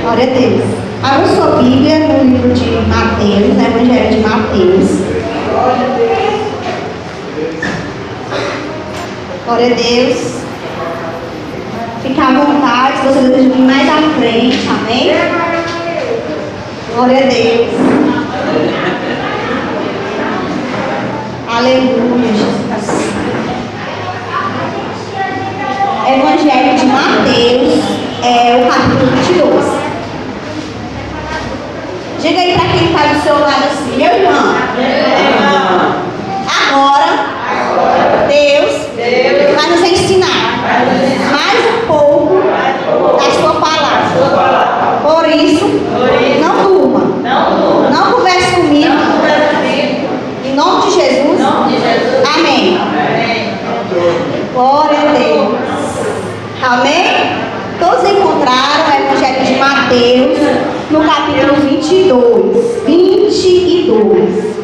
Glória a Deus. Abra sua Bíblia no livro de Mateus, no Evangelho de Mateus. Glória a Deus. Fica à vontade, se você deseja vir mais à frente, amém? Glória a Deus. Aleluia, Jesus. Evangelho de Mateus, é o capítulo 22. Diga aí para quem está do seu lado assim, meu irmão. Agora, Deus, vai nos ensinar mais um pouco da sua palavra. Por isso, não durma. Não converse comigo. Em nome de Jesus. Amém. Glória a Deus. Amém? Todos encontraram o Evangelho de Mateus no capítulo 22. 22.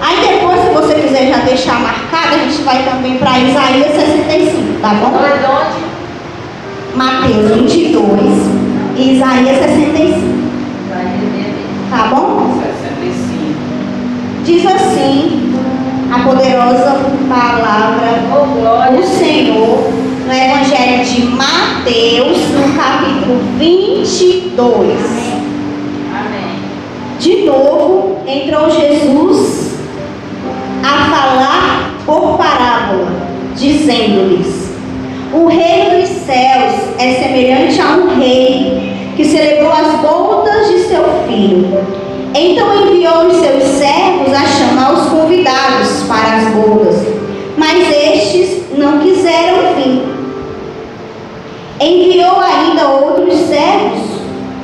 Aí depois, se você quiser já deixar marcado, a gente vai também para Isaías 65, tá bom? Mateus 22 e Isaías 65, tá bom? 65. Diz assim a poderosa palavra do Senhor no Evangelho de Mateus, no capítulo 22. De novo, entrou Jesus a falar por parábola, dizendo-lhes: O reino dos céus é semelhante a um rei que celebrou as bodas de seu filho. Então enviou os seus servos a chamar os convidados para as bodas, mas estes não quiseram vir. Enviou ainda outros servos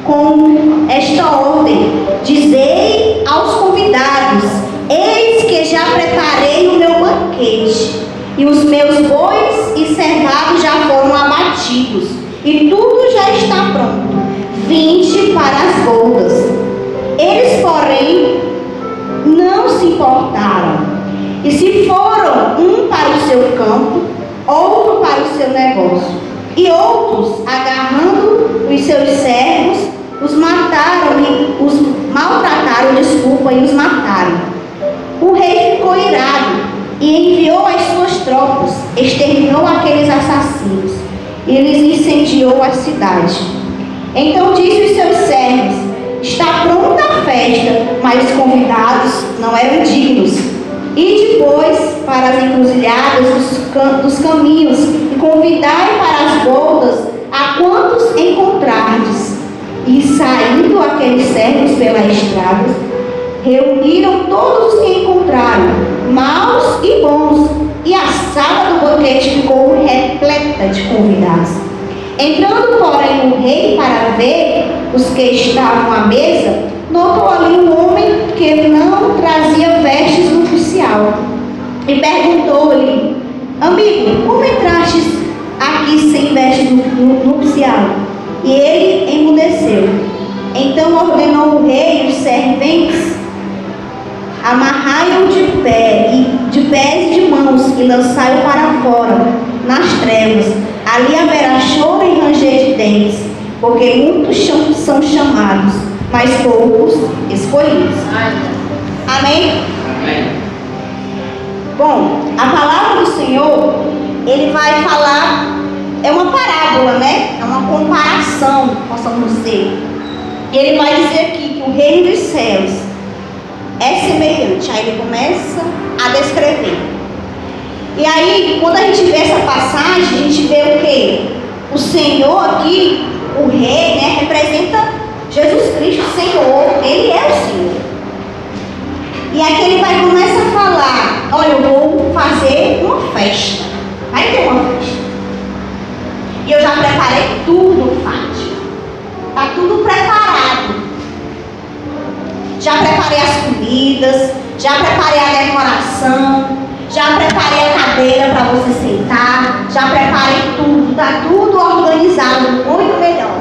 com esta ordem: Dizei aos convidados: Eis que já preparei o meu banquete, e os meus bois e cevados já foram abatidos, e tudo já está pronto. Vinde para as bodas. Eles, porém, não se importaram. E se foram um para o seu campo, outro para o seu negócio. E outros, agarrando os seus servos, os mataram e os maltrataram, desculpa, e os mataram. O rei ficou irado e enviou as suas tropas, exterminou aqueles assassinos e lhes incendiou a cidade. Então disse os seus servos: Está pronta a festa, mas os convidados não eram dignos. E depois para as encruzilhadas dos, cam dos caminhos e convidai para as bodas a quantos encontrardes. E saindo aqueles servos pela estrada, reuniram todos os que encontraram, maus e bons, e a sala do banquete ficou repleta de convidados. Entrando, porém, o rei para ver os que estavam à mesa, notou ali um homem que não trazia vestes nupcial. E perguntou-lhe, amigo, como entrastes aqui sem vestes nupcial? E ele emudeceu. Então ordenou o rei os serventes, amarrai-o de pé, e de pés e de mãos, e lançai-o para fora, nas trevas. Ali haverá choro e ranger de dentes, porque muitos são chamados, mas poucos escolhidos. Amém? Amém. Bom, a palavra do Senhor, ele vai falar, é uma parábola, né? É uma comparação, possamos dizer. Ele vai dizer aqui que o reino dos céus é semelhante. Aí ele começa a descrever. E aí, quando a gente vê essa passagem, a gente vê o quê? O Senhor aqui, o rei, né, representa Jesus Cristo, Senhor. Ele é o Senhor. E aqui ele vai começar a falar, olha, eu vou fazer uma festa. Vai ter uma festa. E eu já preparei tudo, Fátima. Está tudo preparado. Já preparei as comidas, já preparei a decoração, já preparei a cadeira para você sentar, já preparei tudo, está tudo organizado, muito melhor.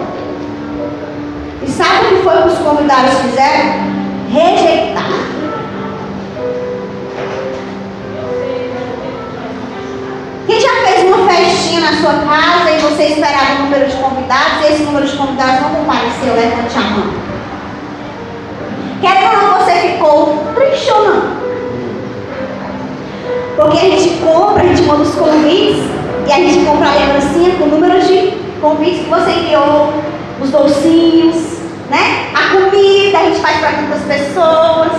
E sabe o que foi que os convidados fizeram? Rejeitar. Quem já fez uma na sua casa e você esperava um número de convidados e esse número de convidados não compareceu, levante a mão. Querendo ou não, você ficou não? Porque a gente compra, a gente manda os convites e a gente compra a lembrancinha com o número de convites que você enviou, os docinhos, né? A comida, a gente faz para muitas pessoas.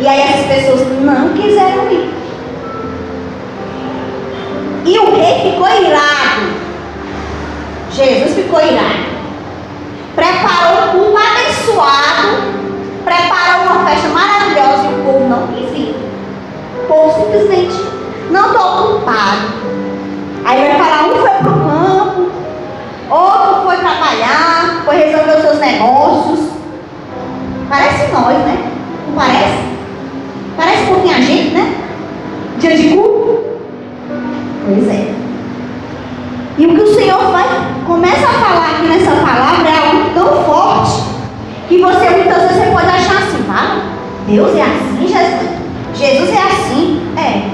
E aí essas pessoas não quiseram ir. E o rei ficou irado. Jesus ficou irado. Preparou um abençoado, preparou uma festa maravilhosa e o povo não quis ir. O povo simplesmente não estou ocupado. Aí vai falar, um foi para o campo, outro foi trabalhar, foi resolver os seus negócios. Parece nós, né? Não parece? Parece um pouquinho a gente, né? Dia de culto. Pois é. E o que o Senhor faz, começa a falar aqui nessa palavra é algo tão forte que você muitas vezes você pode achar assim, ah, Deus é assim, Jesus. Jesus é assim. É.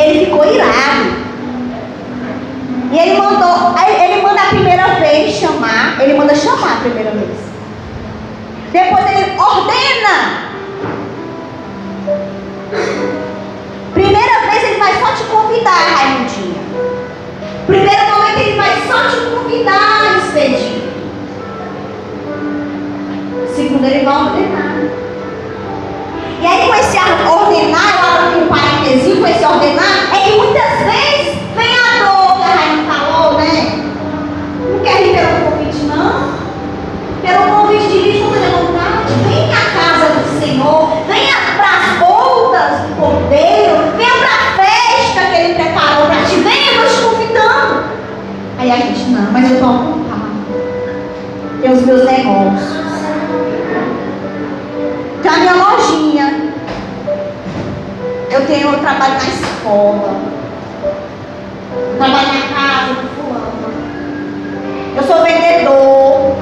Ele ficou irado. E ele mandou, ele manda a primeira vez chamar, ele manda chamar a primeira vez. Depois ele ordena Primeira vez vai só te convidar, Raimundinha. Primeiro momento ele vai só te convidar, Expedinho. Segundo ele vai ordenar. E aí com esse ordenar, eu abro um parênteses com esse ordenar, é que muitas vezes vem a dor que a Rainha falou, né? Não quer ir pelo convite, não. Pelo convite de livre vontade. Vem à casa do Senhor. Venha para as bodas do Cordeiro. Venha para a festa que Ele preparou para ti. Venha, eu estou te convidando. Aí a gente, não, mas eu estou ocupado. Tem os meus negócios. Tem a minha lojinha. Eu tenho, eu trabalho na escola. Trabalho na casa do. Eu sou vendedor.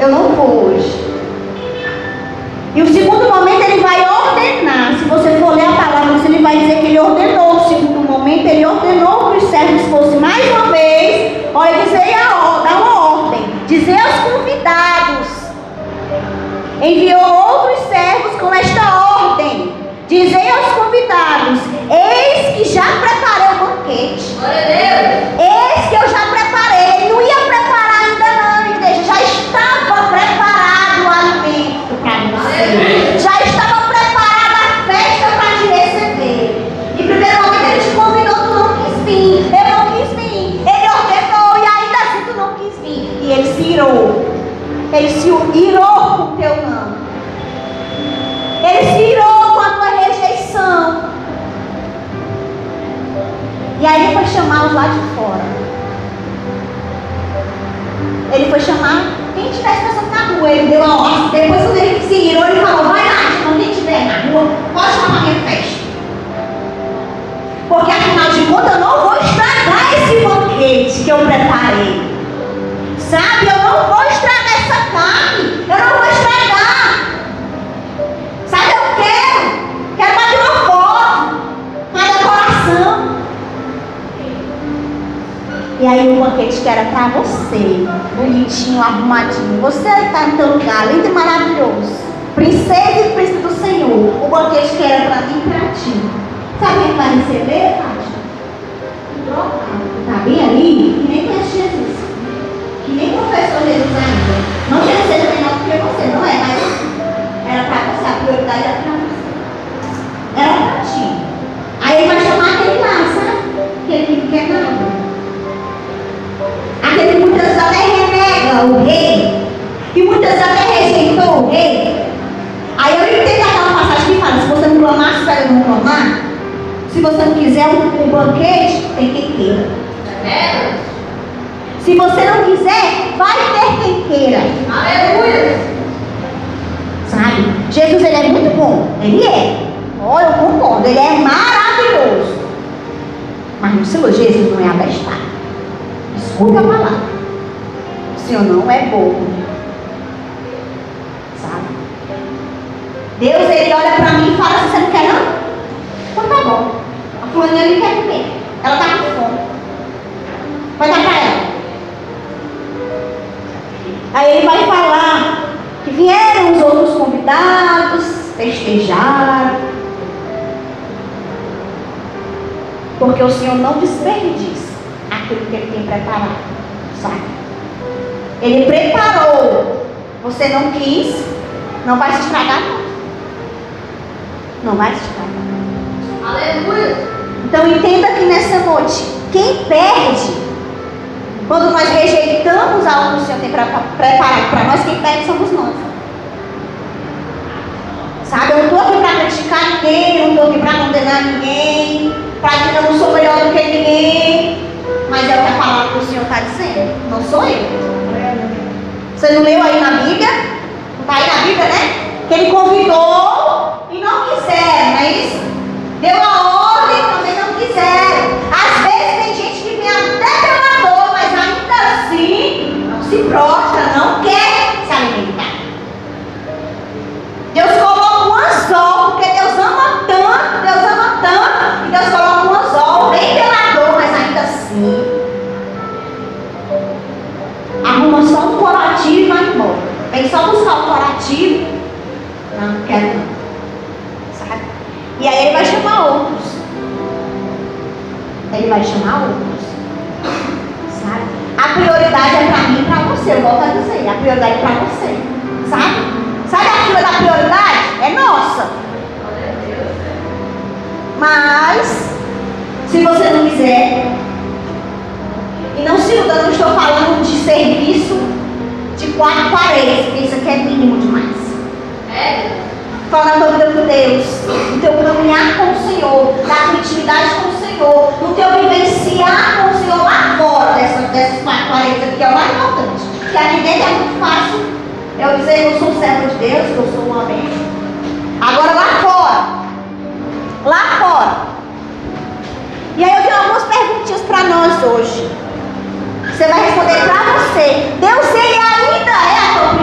Eu não vou hoje. E o segundo momento ele vai ordenar. Se você for ler a palavra, ele vai dizer que ele ordenou. O ele ordenou que os servos fossem mais uma vez. Olha, dizer a dar uma ordem. Dizer aos convidados. Enviou outros servos com esta ordem. Dizer aos convidados: Eis que já preparei o banquete. Eis que eu E aí ele foi chamar os lá de fora. Ele foi chamar quem estivesse passando na rua. Ele deu a ordem. Depois quando ele se irou, ele falou, vai lá, quando quem estiver na rua, pode chamar minha festa. Porque afinal de contas eu não vou estragar esse banquete que eu preparei. Sabe, eu não vou estragar essa carne. Eu não vou estragar. Sabe, eu quero. Quero bater uma foto. Uma decoração. E aí o banquete que era para você, bonitinho, arrumadinho. Você está no teu lugar, lindo e maravilhoso. Princesa e príncipe do Senhor. O banquete que era para mim para ti. Sabe quem vai receber, Fátima? Está bem ali? Que nem conhece Jesus. Que nem professor Jesus ainda. Não que ele seja menor do que você, não é, mas era para você, a prioridade era para você. Era para ti. Aí ele vai chamar aquele lá, sabe? Que. Aquele que muitas vezes até renega o rei. E muitas vezes até rejeitou o rei. Aí eu entendo aquela passagem que fala, se você não clamar, espera eu não clamar. Se você não quiser um, um banquete, tem quem queira. Se você não quiser, vai ter quem queira. Aleluia. Sabe? Jesus ele é muito bom. Ele é. Olha, eu concordo. Ele é maravilhoso. Mas no Senhor Jesus não é abestado. Escuta a palavra. O Senhor não é bobo. Sabe? Deus ele olha para mim e fala assim, você não quer não? Então tá bom. fulaninha ali quer comer. Ela está com fome. Vai dar para ela. Aí ele vai falar que vieram os outros convidados, festejar. Porque o Senhor não desperdiça aquilo que ele tem preparado. Sabe? Ele preparou. Você não quis, não vai se estragar, não. Não vai se estragar. Aleluia. Então entenda que nessa noite, quem perde, quando nós rejeitamos algo que o Senhor tem preparado para nós, quem perde somos nós. Sabe, eu não estou aqui para criticar ninguém, eu não estou aqui para condenar ninguém, para dizer que eu não sou melhor do que ninguém. Mas é o que a palavra do Senhor está dizendo, não sou eu. Você não leu aí na Bíblia? Está aí na Bíblia, né? Que ele convidou e não quiseram, não é isso? Deu a ordem e também não quiseram. Às vezes tem gente que vem até pela dor, mas ainda assim não se prostra, não quer se alimentar. Deus Sabe? E aí ele vai chamar outros. Ele vai chamar outros. Sabe? A prioridade é para mim e para você. Eu volto a dizer. A prioridade é para você. Sabe? Sabe a fila da prioridade? É nossa. Mas, se você não quiser, e não se iluda, não estou falando de serviço de quatro paredes, porque isso aqui é mínimo demais. É. Fala na tua vida com Deus, no teu caminhar com o Senhor, na tua intimidade com o Senhor, no teu vivenciar com o Senhor lá fora dessas, dessas quatro paredes aqui, que é o mais importante. Porque aqui dentro é muito fácil eu dizer que eu sou servo de Deus, que eu sou uma bênção. Agora lá fora. Lá fora. E aí eu tenho algumas perguntinhas para nós hoje. Você vai responder para você. Deus, ele ainda é a tua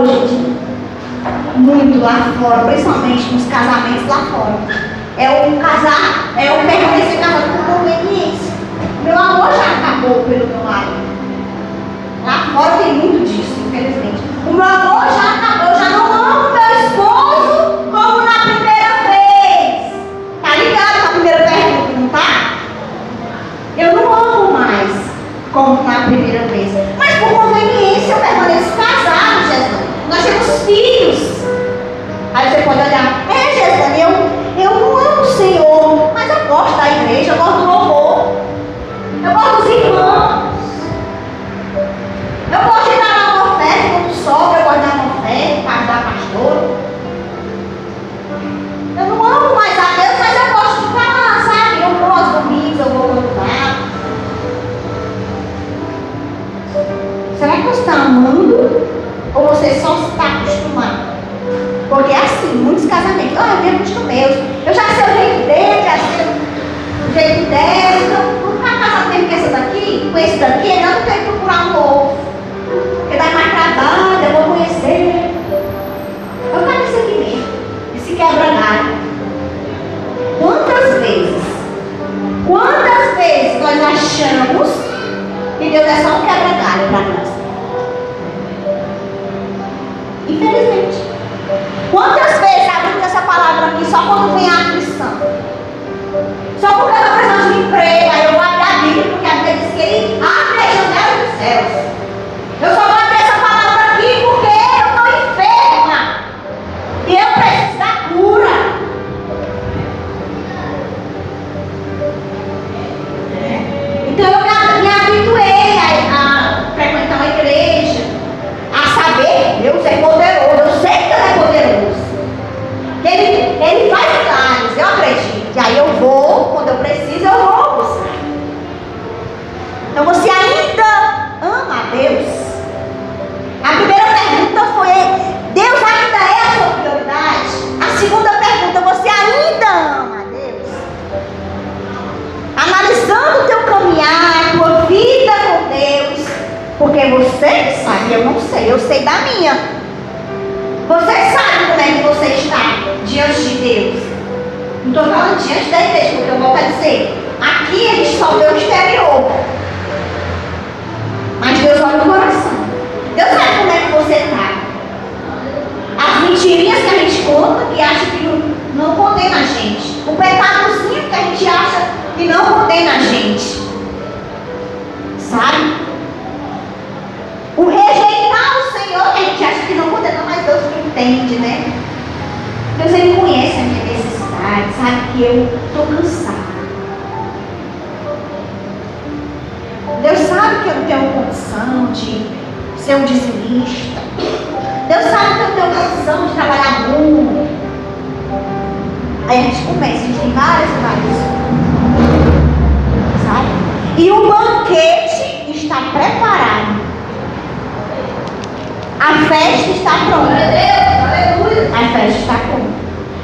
hoje. Muito lá fora, principalmente nos casamentos lá fora. É o casar, é o permanecer casado por conveniência. Meu amor já acabou pelo meu marido. Lá fora tem muito disso, infelizmente. O meu amor já acabou, já não amo meu esposo como na primeira vez. Tá ligado na primeira pergunta, não tá? Eu não amo mais como você pode olhar, é Jesus, eu, eu não amo o Senhor, mas eu gosto da igreja, eu gosto do louvor, eu gosto dos irmãos, eu gosto de dar uma oferta quando sobra, eu gosto de dar uma oferta para ajudar pastor. pastora. Eu não amo mais a Deus, mas eu gosto de falar, sabe? Eu vou aos domingos, eu vou cantar. Será que você está amando? Ou você só porque é assim, muitos casamentos, ah, eu me acostumei, eu já sei o jeito dele, já sei o jeito dela, então não ficar casado mesmo com esse daqui, com esse daqui, não tem que procurar um novo. Porque dá mais trabalho, eu vou conhecer. Eu quero isso aqui mesmo, esse quebra-galho. Quantas vezes, quantas vezes nós achamos que Deus é só um quebra-galho para nós? Infelizmente. Quantas vezes abrimos essa palavra aqui só quando vem a aflição? Só porque eu estou precisando de emprego, aí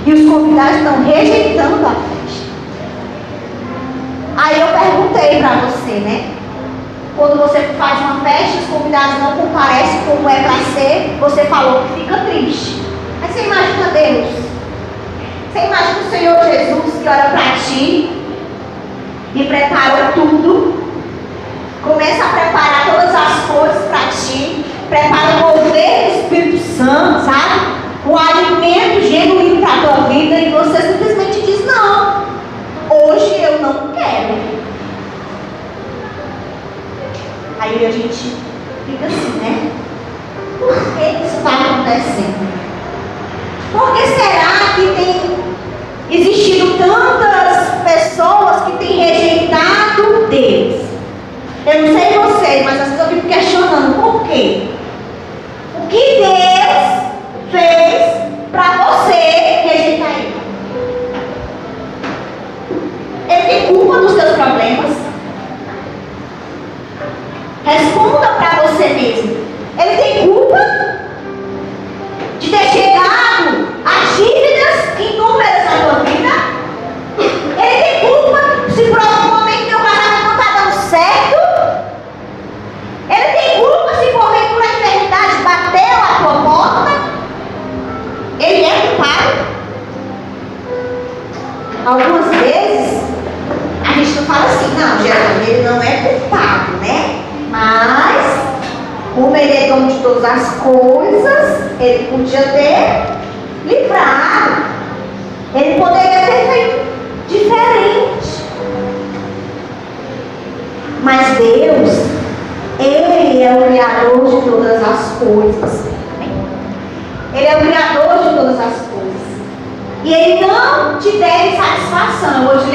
E os convidados estão rejeitando a festa. Aí eu perguntei para você, né? Quando você faz uma festa, os convidados não comparecem como é para ser, você falou que fica triste. Mas você imagina Deus. Você imagina o Senhor Jesus que olha para ti e preparou tudo. Começa a preparar todas as coisas para ti. Prepara o mover do Espírito Santo, sabe? O alimento genuíno para a tua vida e você simplesmente diz: Não, hoje eu não quero. Aí a gente fica assim, né? Por que isso está acontecendo? Por que será que tem existido tantas pessoas que têm rejeitado Deus? Eu não sei vocês, mas às vezes eu fico questionando por quê? O que Deus fez para você rejeitar Ele? Ele tem culpa dos seus problemas? Responda para você mesmo. Ele tem culpa de ter chegado a dívidas inúmeras na tua vida? Ele tem culpa se por algum momento teu casamento não está dando certo? Ele tem culpa se porventura a enfermidade bateu a tua porta? Ele é culpado? Algumas vezes a gente não fala assim, não, Jesus, ele não é culpado, né? Mas, é dono de todas as coisas, ele podia ter livrado. Ele poderia ter feito diferente. Mas Deus, Ele é o Criador de todas as coisas. Ele é o Criador de todas as coisas. E Ele não te deve satisfação. Hoje,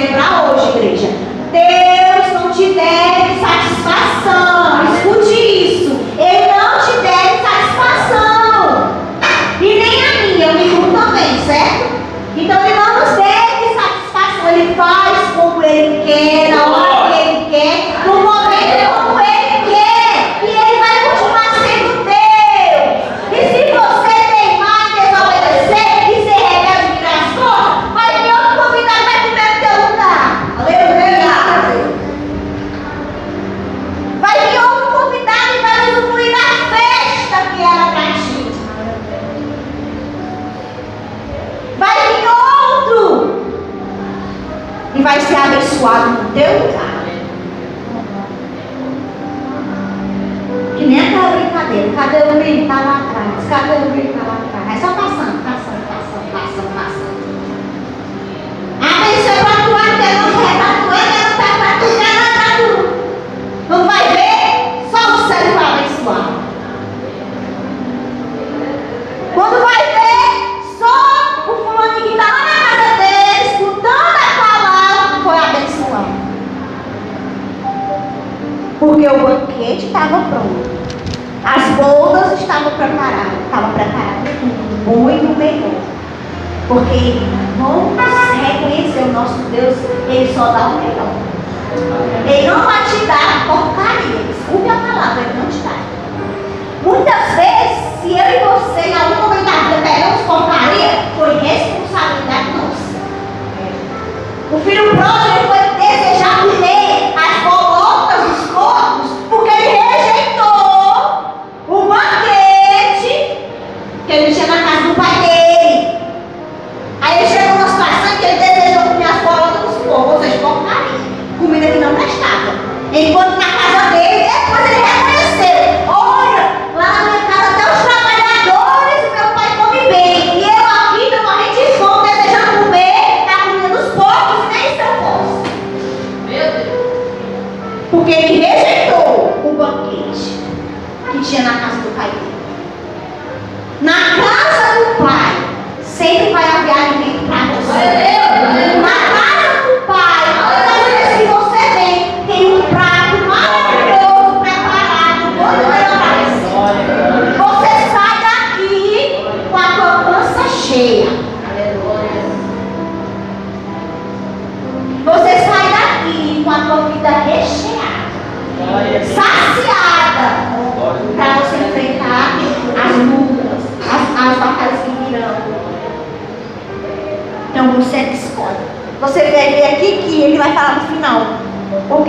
Ele só dá o melhor. Ele não vai te dar porcaria. Desculpe a palavra, Ele não te dá. Muitas vezes, se eu e você em algum momento da vida porcaria, foi responsabilidade nossa. O filho pródigo ele foi desejar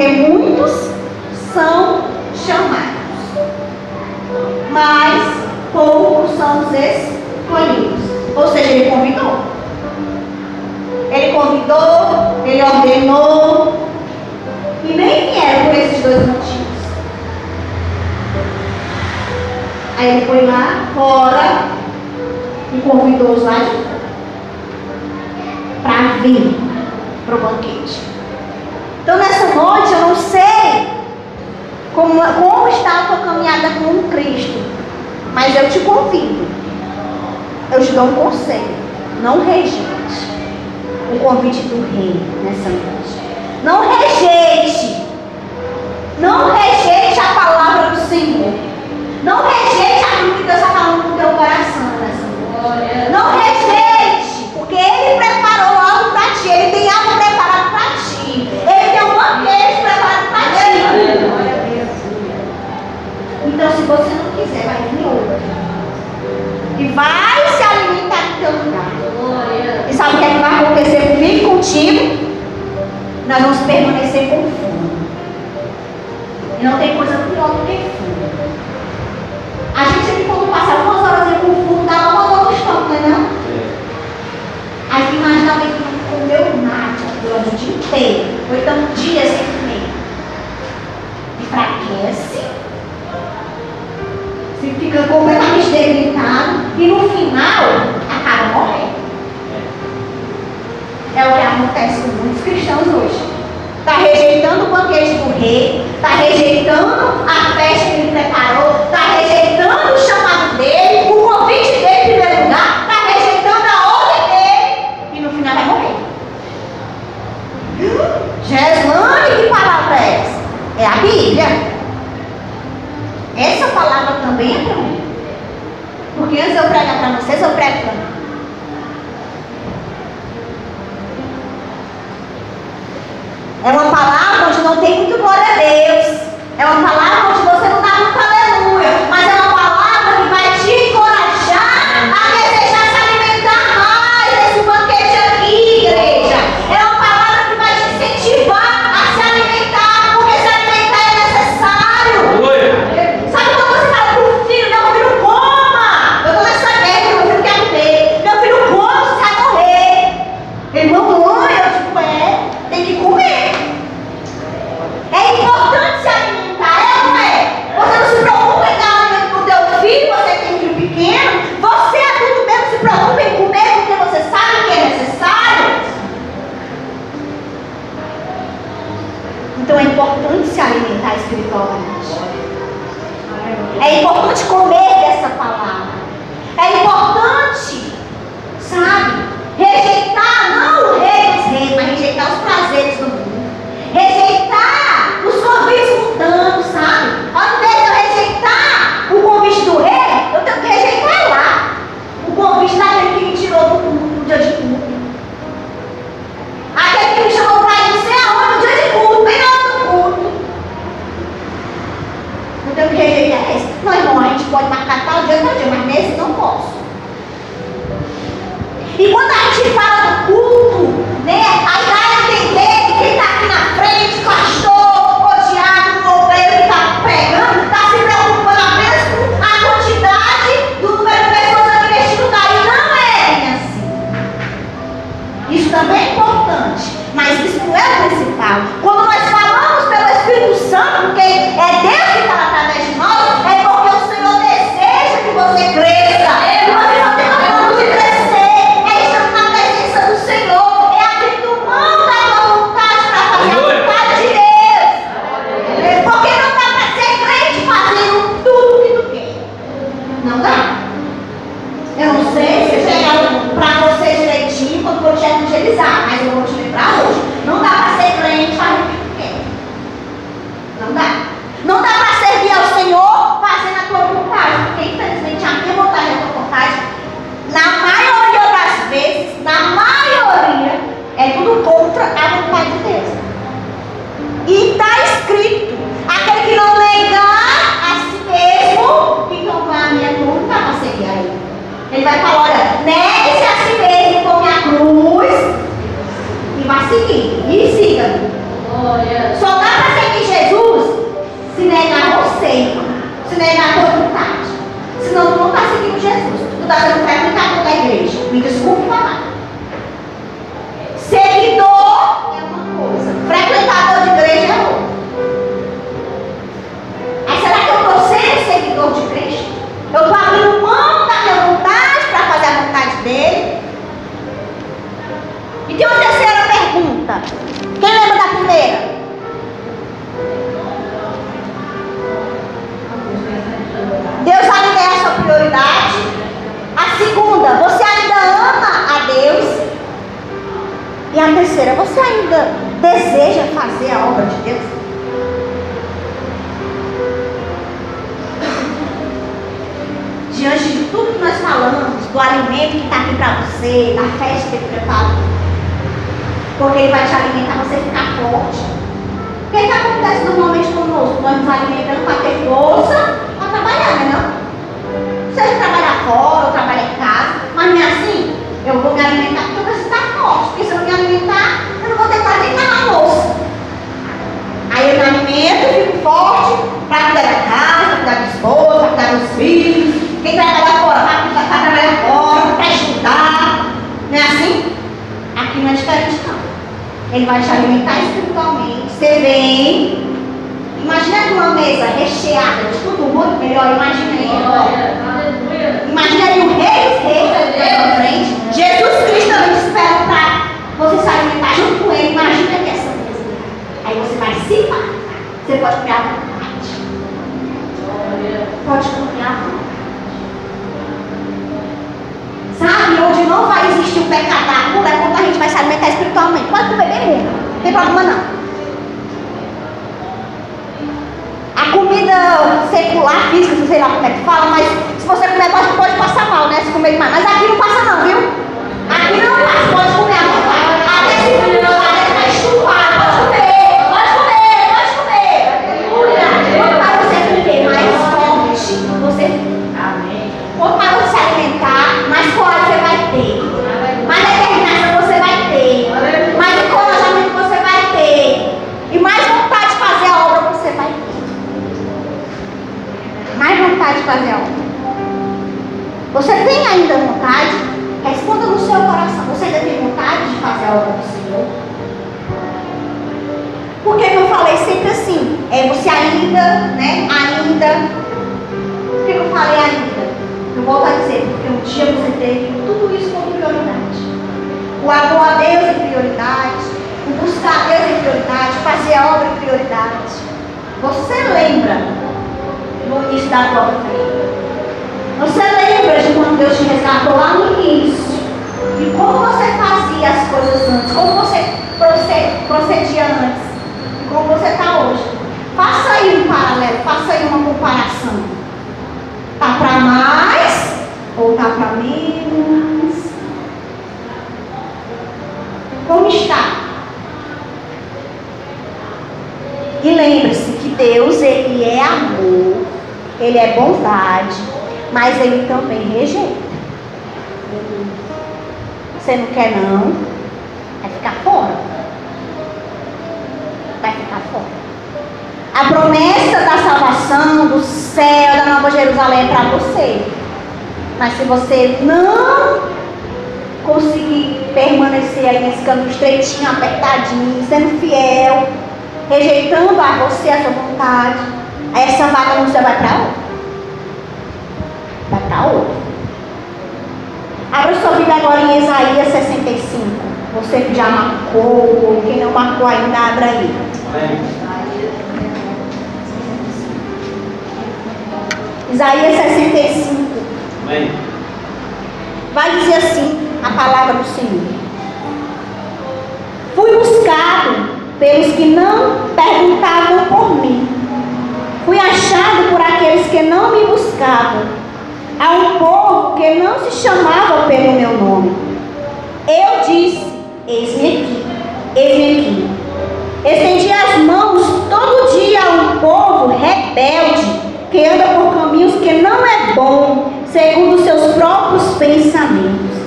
Porque muitos são chamados, mas poucos são os escolhidos. Ou seja, ele convidou. Ele convidou, ele ordenou. E nem vieram por esses dois motivos. Aí ele foi lá fora e convidou os lá de fora para vir para o banquete. Então nessa noite eu não sei como, como está a tua caminhada com Cristo, mas eu te convido, eu te dou um conselho, não rejeite o convite do rei nessa noite. Não rejeite, não rejeite a palavra do Senhor. Não rejeite aquilo que Deus está falando no teu coração nessa noite. Não rejeite, porque Ele preparou algo para ti. Ele tem algo preparado para ti. Ele tem um banquete preparado para ti. Então, se você não quiser, vai vir outro. E vai se alimentar no teu lugar. E sabe o que, é que vai acontecer comigo e contigo? Nós vamos permanecer com fome. E não tem coisa pior do que fome. A gente aqui quando passa algumas horas com fome, dá uma dor no estômago, não é não? Aí fica imaginando alguém que não comeu nada durante o dia inteiro. Ou então um dia sem comer. Enfraquece. Fica completamente debilitado. E no final, acaba morrendo. É o que acontece com muitos cristãos hoje. Está rejeitando o banquete do rei, está rejeitando a festa que ele preparou, está rejeitando bênção. Porque antes eu pregar para vocês, eu prego para mim. É uma palavra onde não tem muito glória a Deus. É uma palavra ainda deseja fazer a obra de Deus? Diante de tudo que nós falamos, do alimento que está aqui para você, da festa que ele preparou, porque ele vai te alimentar, você ficar forte. O que, que acontece normalmente conosco? Nós nos alimentamos para ter força para trabalhar, não é não? Seja trabalhar fora ou trabalhar em casa, mas não é assim. Eu vou me alimentar porque eu preciso estar forte, porque se eu não me alimentar, eu não vou ter quase nem lavar louça. Aí eu me alimento, fico forte para cuidar da casa, para cuidar da esposa, para cuidar dos filhos. Quem trabalha fora, para trabalhar fora, para estudar. Não é assim? Aqui não é diferente não. Ele vai te alimentar espiritualmente. Você vem. Imagina uma mesa recheada de tudo muito melhor. Imagina aí. Ó. Imagina aí o rei dos reis na frente. Jesus Cristo também te espera para você se alimentar junto com ele. Imagina que essa mesa. Aí você vai se fartar. Você pode comer à vontade. Pode à vontade. Sabe, onde não vai existir o pecado da é quando a gente vai se alimentar espiritualmente. Pode comer bem muito, não tem problema não. A comida secular, física, não sei lá como é que fala, mas se você comer pode, pode passar mal, né? Se comer demais. Mas aqui não passa não, viu? Aqui não passa, pode você não conseguir permanecer aí nesse caminho estreitinho, apertadinho, sendo fiel, rejeitando a você, a sua vontade, essa vaga no céu vai para outra. Vai para outra. Abra sua vida agora em Isaías 65. Você que já marcou, quem não marcou ainda, abra aí. Amém. Isaías 65. Amém. Vai dizer assim a palavra do Senhor. Fui buscado pelos que não perguntavam por mim. Fui achado por aqueles que não me buscavam. A um povo que não se chamava pelo meu nome. Eu disse: Eis-me aqui, eis-me aqui. Estendi as mãos todo dia a um povo rebelde que anda por caminhos que não é bom, segundo seus próprios pensamentos.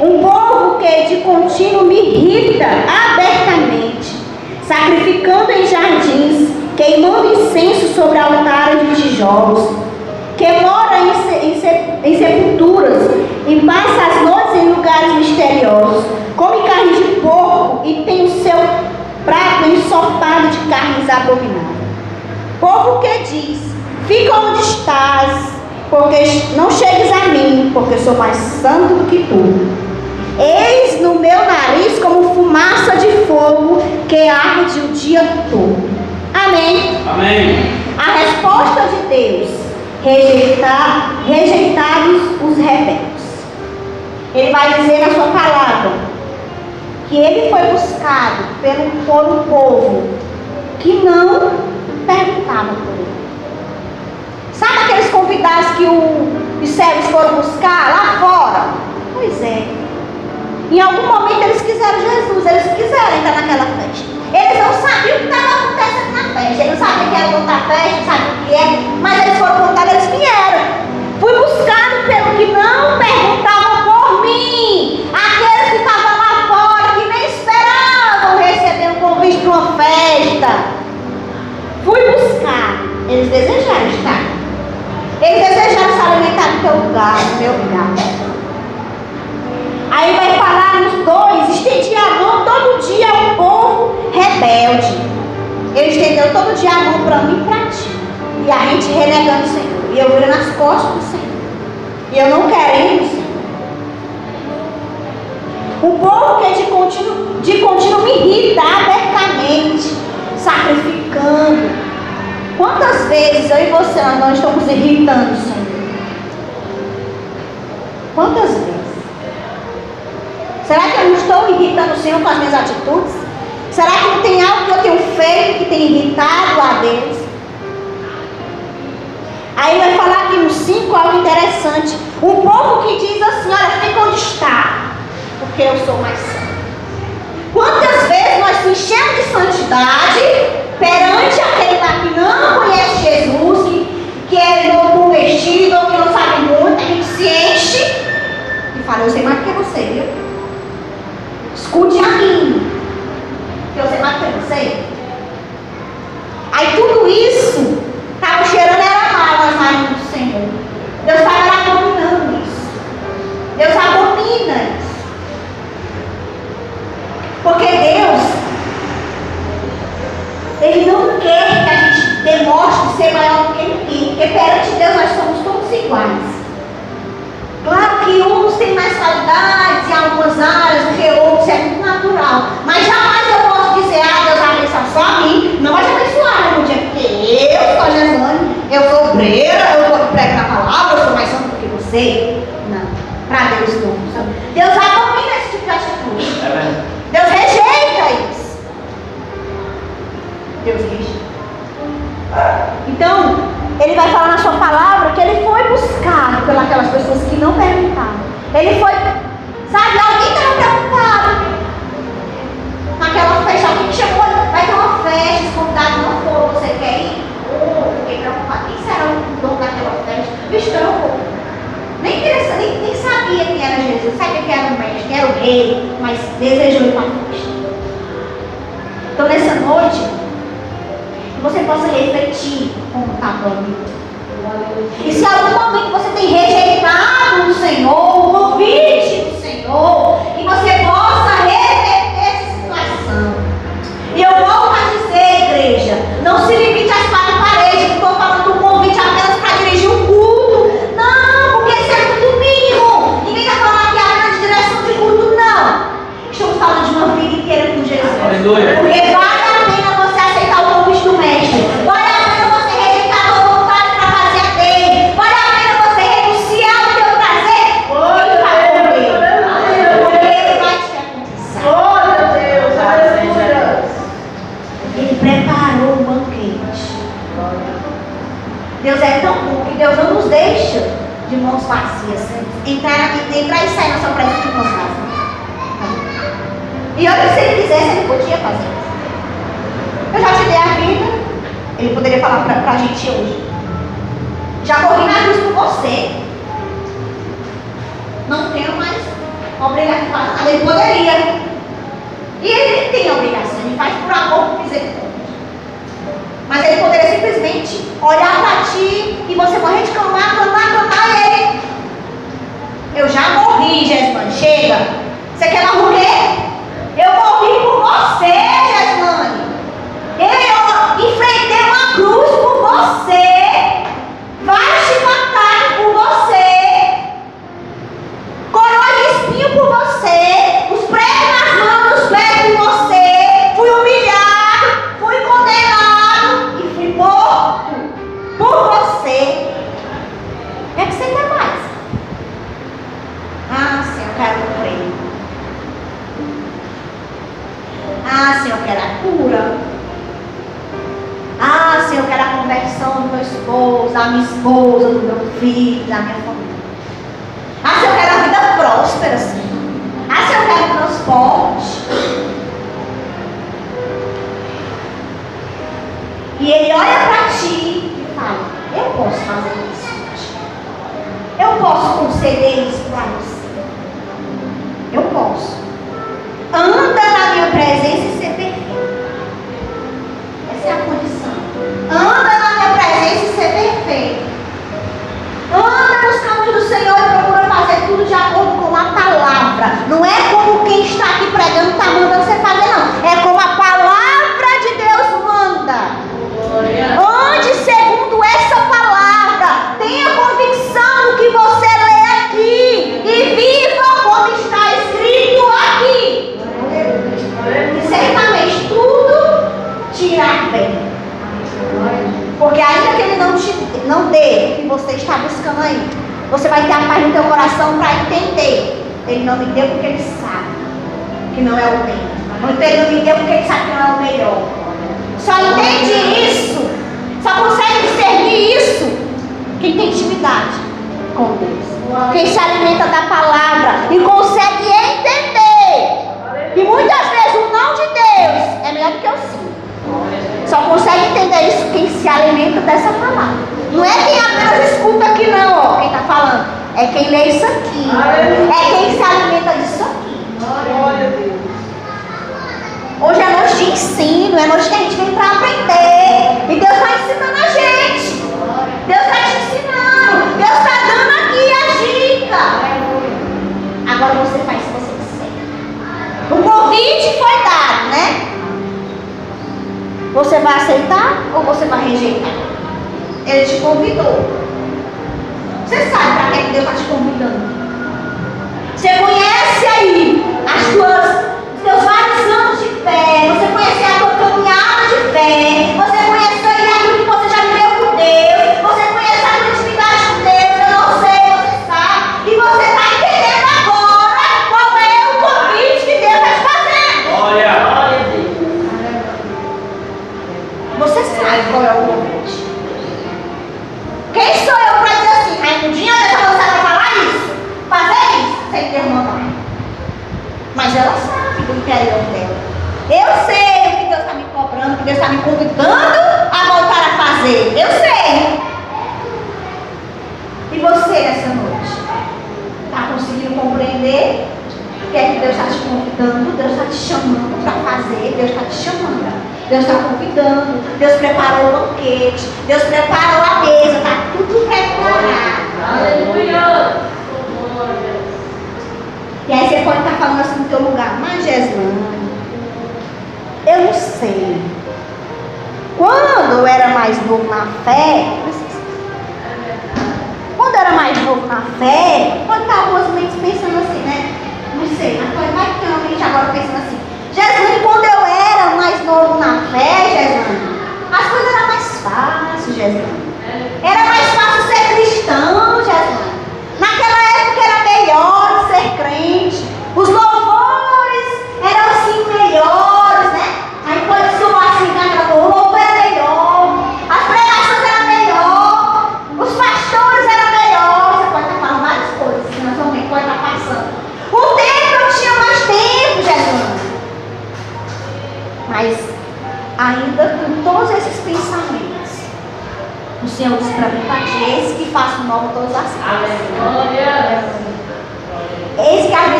Um povo que de contínuo me irrita abertamente, sacrificando em jardins, queimando incenso sobre altares de tijolos, que mora em, em em sepulturas e passa as noites em lugares misteriosos, come carne de porco e tem o seu prato ensopado de carnes abomináveis. Povo que diz: Fica onde estás, porque não chegues a mim, porque sou mais santo do que tu. Eis no meu nariz como fumaça de fogo que arde o dia todo. Amém. Amém. A resposta de Deus: rejeitar, rejeitados os rebeldes. Ele vai dizer na sua palavra: que ele foi buscado pelo, por um povo que não perguntava por ele. Sabe aqueles convidados que os servos foram buscar lá fora? Pois é. Em algum momento eles quiseram Jesus, eles quiseram entrar naquela festa. Eles não sabiam o que estava acontecendo na festa. Eles não sabiam que era outra festa, não sabiam o que era. Mas eles foram contar, eles vieram. Fui buscado pelo que não perguntavam por mim. Aqueles que estavam lá fora, que nem esperavam receber um convite para uma festa. Fui buscar. Eles desejaram estar. Eles desejaram se lugar, no meu lugar. Aí vai falar nos dois, estendia a mão todo dia ao povo rebelde. Ele estendeu todo dia a mão para mim e para ti. E a gente renegando o Senhor. E eu virando as costas do Senhor. E eu não querendo o Senhor. O povo que de contínuo, de contínuo me irrita abertamente, sacrificando. Quantas vezes eu e você nós estamos irritando o Senhor? Quantas vezes? Será que eu não estou irritando o Senhor com as minhas atitudes? Será que não tem algo que eu tenho feito que tem irritado a Deus? Aí vai falar aqui no 5 algo interessante. Um povo que diz assim: Olha, fica onde está, porque eu sou mais santo. Quantas vezes nós se enchemos de santidade perante aquele lá que não conhece Jesus, que, que é novo convertido ou que não sabe muito, gente se enche fala: Eu sei mais do que você, viu? Escute a mim. Que eu sei mais que você. Aí tudo isso estava cheirando era mal nas mãos do Senhor. Deus estava abominando isso. Deus abomina isso. Porque Deus, Ele não quer que a gente demonstre ser maior do que ninguém. Porque perante Deus nós somos todos iguais. Claro que uns têm mais qualidades em algumas áreas do que outros, é muito natural. Mas jamais eu posso dizer, ah, Deus abençoa só a mim. Não vai te abençoar no dia, porque eu sou a Gesane, eu sou obreira, eu vou pregar a palavra, eu sou mais santo do que você. Não. Para Deus não. Deus abomina esse tipo de atitude. É Deus rejeita isso. Deus rejeita. Então, ele vai falar na sua palavra que ele foi buscado pelas pessoas que não perguntaram. Ele foi, sabe, alguém estava preocupado. Naquela festa, alguém chamou, vai ter uma festa, os convidados não foram, você quer ir? Oh, fiquei preocupado. Quem será o dono daquela festa? Vixe, eu não vou. Nem, nem, nem sabia quem era Jesus, sabia que era o mestre, que era o rei, mas desejou ir para a festa. Então nessa noite, que você possa refletir como está a. E se algum momento você tem rejeitado o Senhor, o convite do Senhor, que você possa reverter essa situação. E eu volto a dizer, igreja, não se limite às quatro paredes, não estou falando do convite apenas para dirigir um culto. Não, porque isso é muito mínimo. Ninguém está falando aqui a grande direção de culto, não. Estamos falando de uma vida inteira com Jesus. Aleluia. Porque vai do mestre. Vale a pena você rejeitar a tua vontade para fazer a dele. Vale a pena você renunciar o teu prazer. Ele vai comer. Porque ele vai te recompensar. Glória a Deus. Aleluia. Ele preparou o banquete. Deus é tão bom que Deus não nos deixa de mãos vazias. Entrar, entrar e sair na sua presença de mãos vazias. E olha, se ele quisesse, ele podia fazer. Eu já te dei a vida. Ele poderia falar pra, pra gente hoje. Já corri na cruz por você. Não tenho mais obrigação. Ele poderia. E ele tem obrigação, ele faz por amor, por misericórdia. Mas ele poderia simplesmente olhar para ti e você morrer de clamar, clamar, clamar e ele. Eu já morri, Gesmane. Chega. Você quer mais o? Eu morri por você, Gesmane. Eu enfrentei uma cruz por você. Vai te matar meu esposo, da minha esposa, do meu filho, da minha família. Ah, se eu quero a vida próspera, Senhor. Ah, se eu quero transporte. E ele olha para ti e fala: Eu posso fazer isso. Eu posso conceder isso para você. Eu posso. Anda na minha presença e ser perfeito. Essa é a condição. Anda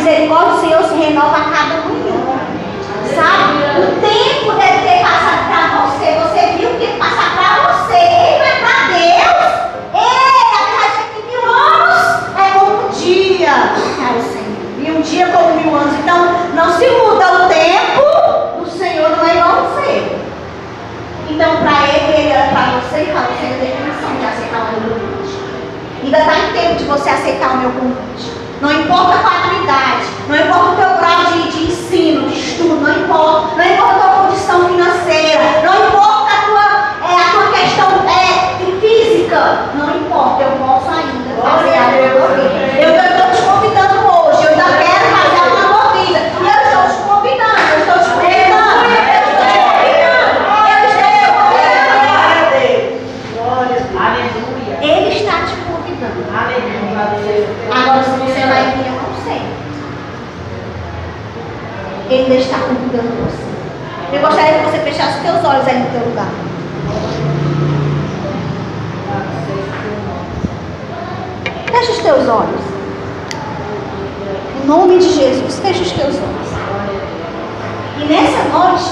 misericórdia do Senhor se renova a cada manhã. Sabe? O tempo deve ter passado para você. Você viu que tem passar para você, não é para Deus. Ei, a caixa que mil anos é como um dia. Cara, Senhor. E um dia como mil anos. Então, não se muda o tempo O Senhor, não é igual a você. Então, para ele, ele é para você e para você, ele tem de aceitar o meu convite. Ainda está em tempo de você aceitar o meu convite. Não importa a tua não importa o teu grau de, de ensino, de estudo, não importa. Não importa teu lugar. Fecha os teus olhos. Em nome de Jesus, fecha os teus olhos. E nessa noite,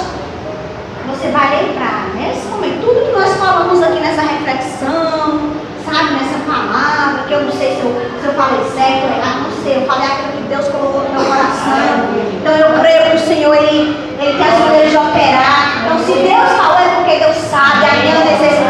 você vai lembrar, nesse momento, tudo que nós falamos aqui nessa reflexão, sabe, nessa palavra, que eu não sei se eu, se eu falei certo ou errado, não sei, eu falei aquilo que Deus colocou no meu coração. Então eu creio que o Senhor, Ele ele tem as maneiras de operar. Então, se Deus falou, é porque Deus sabe a minha necessidade.